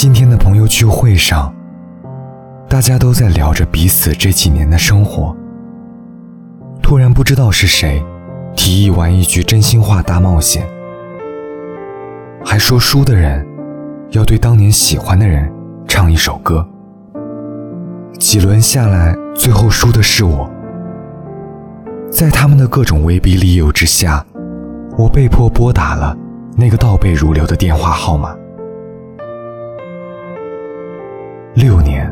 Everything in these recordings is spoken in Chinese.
今天的朋友聚会上，大家都在聊着彼此这几年的生活。突然不知道是谁，提议玩一局真心话大冒险，还说输的人要对当年喜欢的人唱一首歌。几轮下来，最后输的是我。在他们的各种威逼利诱之下，我被迫拨打了那个倒背如流的电话号码。六年，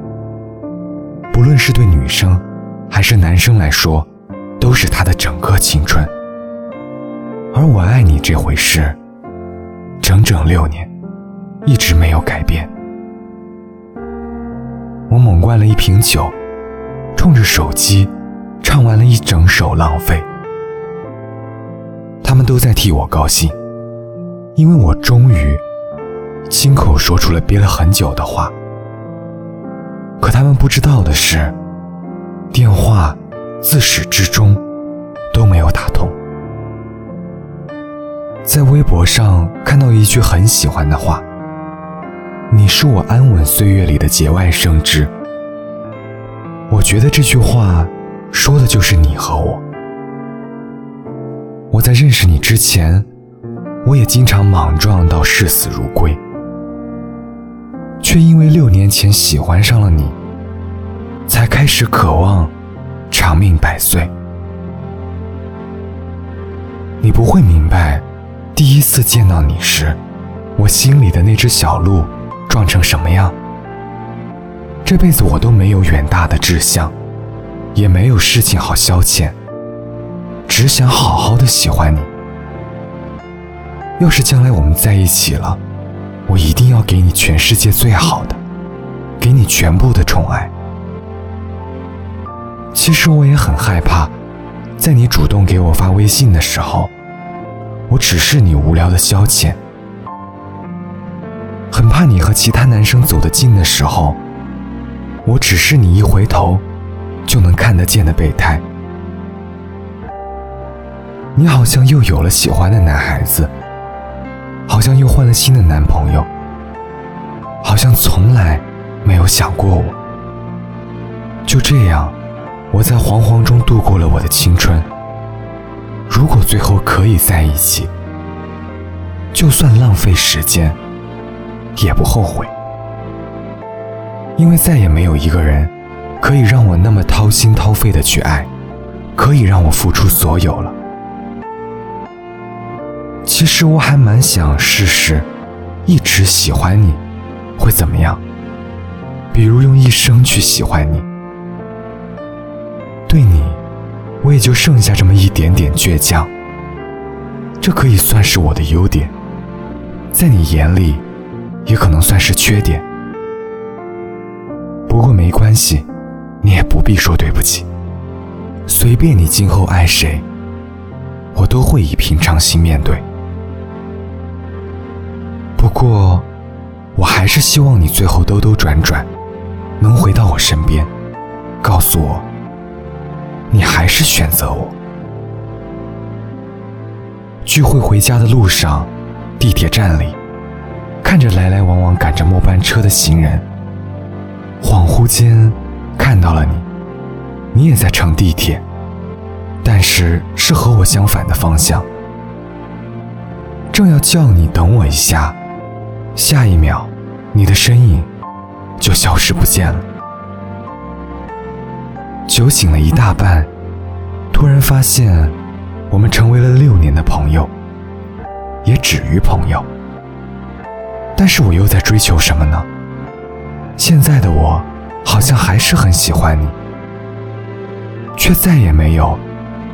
不论是对女生还是男生来说，都是他的整个青春。而我爱你这回事，整整六年，一直没有改变。我猛灌了一瓶酒，冲着手机唱完了一整首《浪费》。他们都在替我高兴，因为我终于亲口说出了憋了很久的话。可他们不知道的是，电话自始至终都没有打通。在微博上看到一句很喜欢的话：“你是我安稳岁月里的节外生枝。”我觉得这句话说的就是你和我。我在认识你之前，我也经常莽撞到视死如归。却因为六年前喜欢上了你，才开始渴望长命百岁。你不会明白，第一次见到你时，我心里的那只小鹿撞成什么样。这辈子我都没有远大的志向，也没有事情好消遣，只想好好的喜欢你。要是将来我们在一起了，我一定要给你全世界最好的，给你全部的宠爱。其实我也很害怕，在你主动给我发微信的时候，我只是你无聊的消遣。很怕你和其他男生走得近的时候，我只是你一回头就能看得见的备胎。你好像又有了喜欢的男孩子。好像又换了新的男朋友，好像从来没有想过我。就这样，我在惶惶中度过了我的青春。如果最后可以在一起，就算浪费时间，也不后悔，因为再也没有一个人可以让我那么掏心掏肺的去爱，可以让我付出所有了。其实我还蛮想试试，一直喜欢你，会怎么样？比如用一生去喜欢你。对你，我也就剩下这么一点点倔强。这可以算是我的优点，在你眼里，也可能算是缺点。不过没关系，你也不必说对不起。随便你今后爱谁，我都会以平常心面对。不过，我还是希望你最后兜兜转转，能回到我身边，告诉我，你还是选择我。聚会回家的路上，地铁站里，看着来来往往赶着末班车的行人，恍惚间看到了你，你也在乘地铁，但是是和我相反的方向，正要叫你等我一下。下一秒，你的身影就消失不见了。酒醒了一大半，突然发现我们成为了六年的朋友，也止于朋友。但是我又在追求什么呢？现在的我好像还是很喜欢你，却再也没有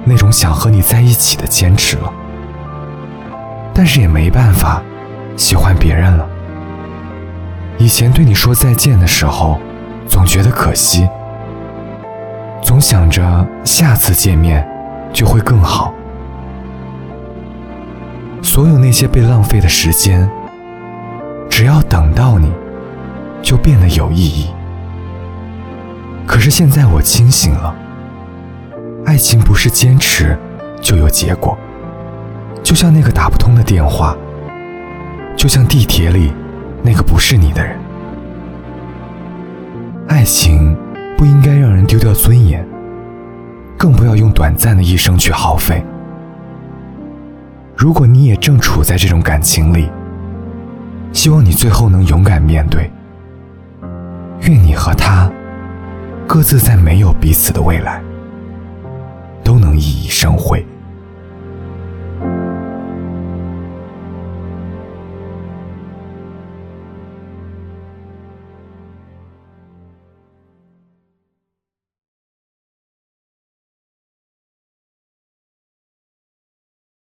那种想和你在一起的坚持了。但是也没办法。喜欢别人了。以前对你说再见的时候，总觉得可惜，总想着下次见面就会更好。所有那些被浪费的时间，只要等到你，就变得有意义。可是现在我清醒了，爱情不是坚持就有结果，就像那个打不通的电话。就像地铁里那个不是你的人，爱情不应该让人丢掉尊严，更不要用短暂的一生去耗费。如果你也正处在这种感情里，希望你最后能勇敢面对。愿你和他各自在没有彼此的未来，都能熠熠生辉。